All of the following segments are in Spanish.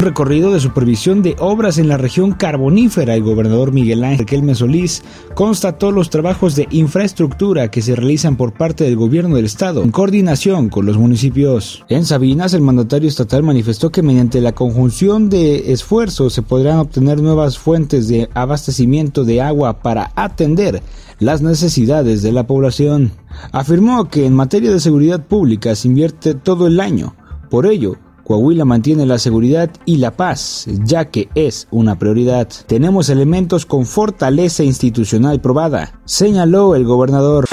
Recorrido de supervisión de obras en la región carbonífera, el gobernador Miguel Ángel Kelme Solís constató los trabajos de infraestructura que se realizan por parte del gobierno del estado en coordinación con los municipios. En Sabinas, el mandatario estatal manifestó que mediante la conjunción de esfuerzos se podrán obtener nuevas fuentes de abastecimiento de agua para atender las necesidades de la población. Afirmó que en materia de seguridad pública se invierte todo el año. Por ello, Coahuila mantiene la seguridad y la paz, ya que es una prioridad. Tenemos elementos con fortaleza institucional probada, señaló el gobernador.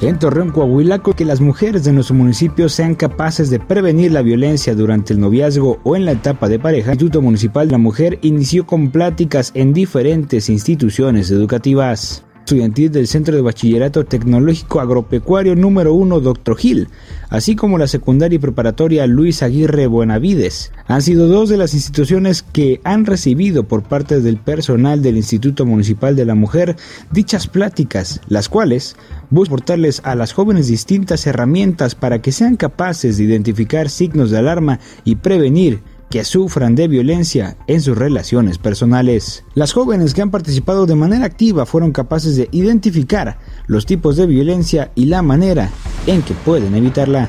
En Torreón, Coahuila, que las mujeres de nuestro municipio sean capaces de prevenir la violencia durante el noviazgo o en la etapa de pareja, el Instituto Municipal de la Mujer inició con pláticas en diferentes instituciones educativas estudiantil del Centro de Bachillerato Tecnológico Agropecuario número 1 Dr. Gil, así como la secundaria y preparatoria Luis Aguirre Buenavides. Han sido dos de las instituciones que han recibido por parte del personal del Instituto Municipal de la Mujer dichas pláticas, las cuales buscan aportarles a las jóvenes distintas herramientas para que sean capaces de identificar signos de alarma y prevenir que sufran de violencia en sus relaciones personales. Las jóvenes que han participado de manera activa fueron capaces de identificar los tipos de violencia y la manera en que pueden evitarla.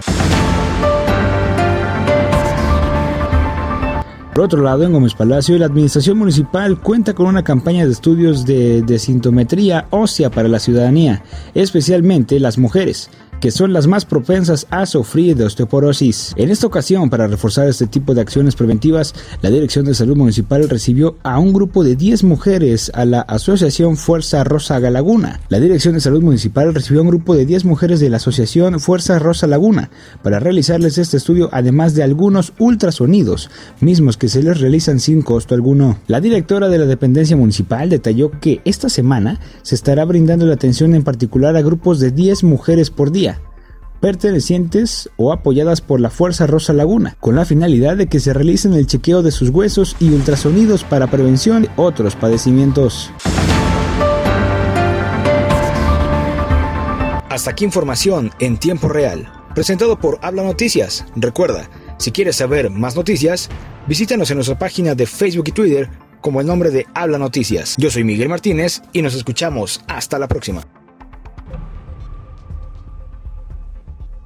Por otro lado, en Gómez Palacio, la Administración Municipal cuenta con una campaña de estudios de desintometría ósea para la ciudadanía, especialmente las mujeres, que son las más propensas a sufrir de osteoporosis. En esta ocasión, para reforzar este tipo de acciones preventivas, la Dirección de Salud Municipal recibió a un grupo de 10 mujeres a la Asociación Fuerza Rosa Laguna. La Dirección de Salud Municipal recibió a un grupo de 10 mujeres de la Asociación Fuerza Rosa Laguna para realizarles este estudio, además de algunos ultrasonidos, mismos que se les realizan sin costo alguno. La directora de la dependencia municipal detalló que esta semana se estará brindando la atención en particular a grupos de 10 mujeres por día pertenecientes o apoyadas por la Fuerza Rosa Laguna, con la finalidad de que se realicen el chequeo de sus huesos y ultrasonidos para prevención de otros padecimientos. Hasta aquí información en tiempo real, presentado por Habla Noticias. Recuerda, si quieres saber más noticias, visítanos en nuestra página de Facebook y Twitter como el nombre de Habla Noticias. Yo soy Miguel Martínez y nos escuchamos hasta la próxima.